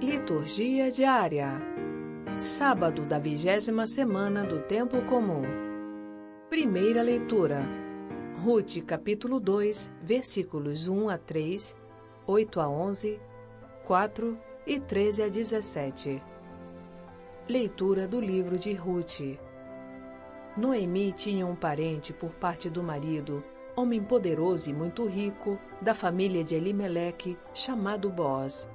Liturgia diária. Sábado da vigésima semana do Tempo Comum. Primeira leitura. Ruth, capítulo 2, versículos 1 a 3, 8 a 11, 4 e 13 a 17. Leitura do livro de Ruth. Noemi tinha um parente por parte do marido, homem poderoso e muito rico, da família de Elimeleque, chamado Boaz.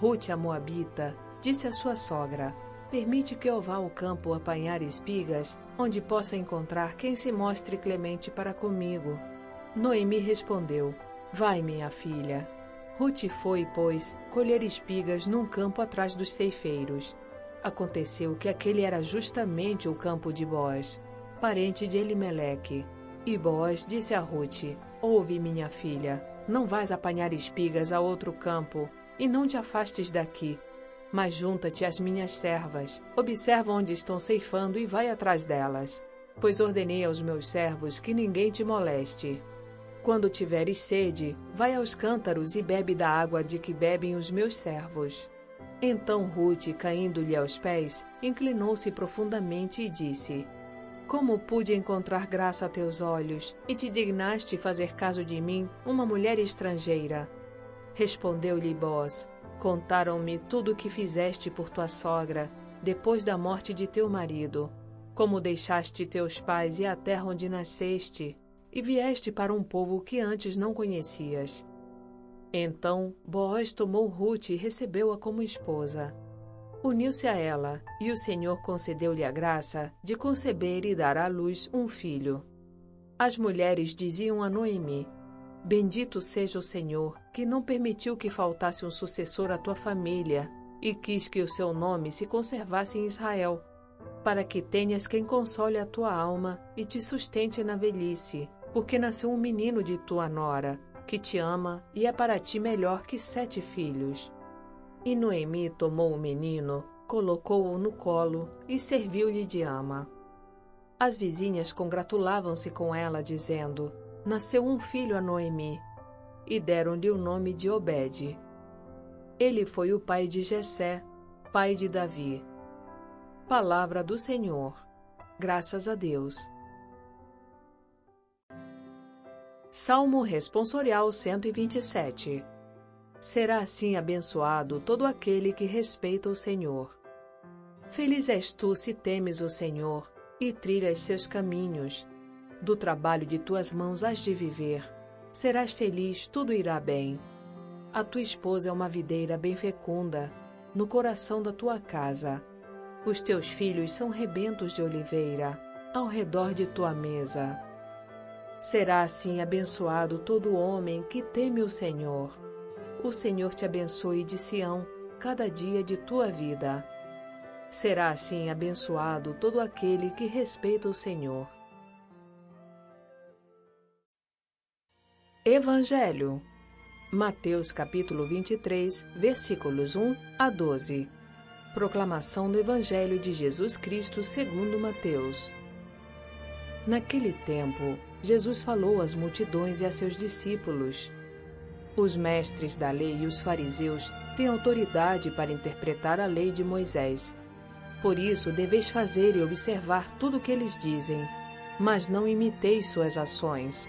Ruth, a Moabita, disse à sua sogra: Permite que eu vá ao campo apanhar espigas, onde possa encontrar quem se mostre clemente para comigo. Noemi respondeu: Vai, minha filha. Ruth foi, pois, colher espigas num campo atrás dos ceifeiros. Aconteceu que aquele era justamente o campo de Boaz, parente de Elimeleque. E Boaz disse a Ruth: Ouve, minha filha, não vais apanhar espigas a outro campo, e não te afastes daqui. Mas junta-te às minhas servas, observa onde estão ceifando e vai atrás delas. Pois ordenei aos meus servos que ninguém te moleste. Quando tiveres sede, vai aos cântaros e bebe da água de que bebem os meus servos. Então Ruth, caindo-lhe aos pés, inclinou-se profundamente e disse: Como pude encontrar graça a teus olhos, e te dignaste fazer caso de mim, uma mulher estrangeira? Respondeu-lhe Boaz: Contaram-me tudo o que fizeste por tua sogra, depois da morte de teu marido, como deixaste teus pais e a terra onde nasceste, e vieste para um povo que antes não conhecias. Então Boaz tomou Ruth e recebeu-a como esposa. Uniu-se a ela, e o Senhor concedeu-lhe a graça de conceber e dar à luz um filho. As mulheres diziam a Noemi: Bendito seja o Senhor, que não permitiu que faltasse um sucessor à tua família, e quis que o seu nome se conservasse em Israel, para que tenhas quem console a tua alma e te sustente na velhice, porque nasceu um menino de tua nora, que te ama e é para ti melhor que sete filhos. E Noemi tomou o menino, colocou-o no colo e serviu-lhe de ama. As vizinhas congratulavam-se com ela, dizendo: Nasceu um filho a Noemi, e deram-lhe o nome de Obed. Ele foi o pai de Jessé, pai de Davi. Palavra do Senhor. Graças a Deus. Salmo Responsorial 127 Será assim abençoado todo aquele que respeita o Senhor. Feliz és tu se temes o Senhor e trilhas seus caminhos. Do trabalho de tuas mãos has de viver. Serás feliz, tudo irá bem. A tua esposa é uma videira bem fecunda, no coração da tua casa. Os teus filhos são rebentos de oliveira, ao redor de tua mesa. Será assim abençoado todo homem que teme o Senhor. O Senhor te abençoe de Sião, cada dia de tua vida. Será assim abençoado todo aquele que respeita o Senhor. Evangelho. Mateus capítulo 23, versículos 1 a 12. Proclamação do Evangelho de Jesus Cristo segundo Mateus. Naquele tempo, Jesus falou às multidões e a seus discípulos: Os mestres da lei e os fariseus têm autoridade para interpretar a lei de Moisés. Por isso, deveis fazer e observar tudo o que eles dizem, mas não imiteis suas ações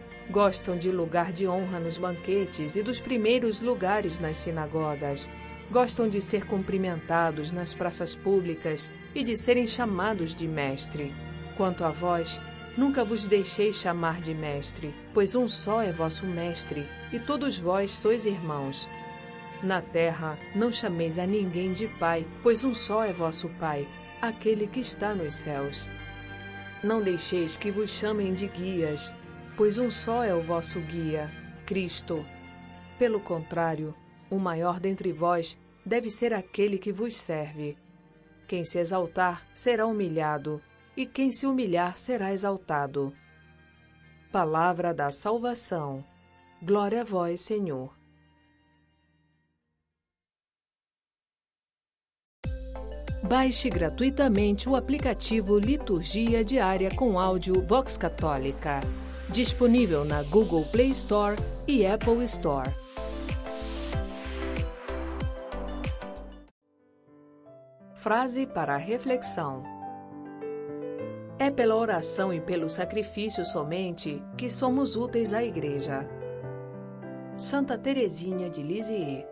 Gostam de lugar de honra nos banquetes e dos primeiros lugares nas sinagogas. Gostam de ser cumprimentados nas praças públicas e de serem chamados de mestre. Quanto a vós, nunca vos deixei chamar de mestre, pois um só é vosso mestre, e todos vós sois irmãos. Na terra, não chameis a ninguém de pai, pois um só é vosso pai, aquele que está nos céus. Não deixeis que vos chamem de guias, pois um só é o vosso guia, Cristo. Pelo contrário, o maior dentre vós deve ser aquele que vos serve. Quem se exaltar será humilhado, e quem se humilhar será exaltado. Palavra da salvação. Glória a vós, Senhor. Baixe gratuitamente o aplicativo Liturgia Diária com áudio Vox Católica, disponível na Google Play Store e Apple Store. Frase para reflexão: É pela oração e pelo sacrifício somente que somos úteis à Igreja. Santa Teresinha de Lisieux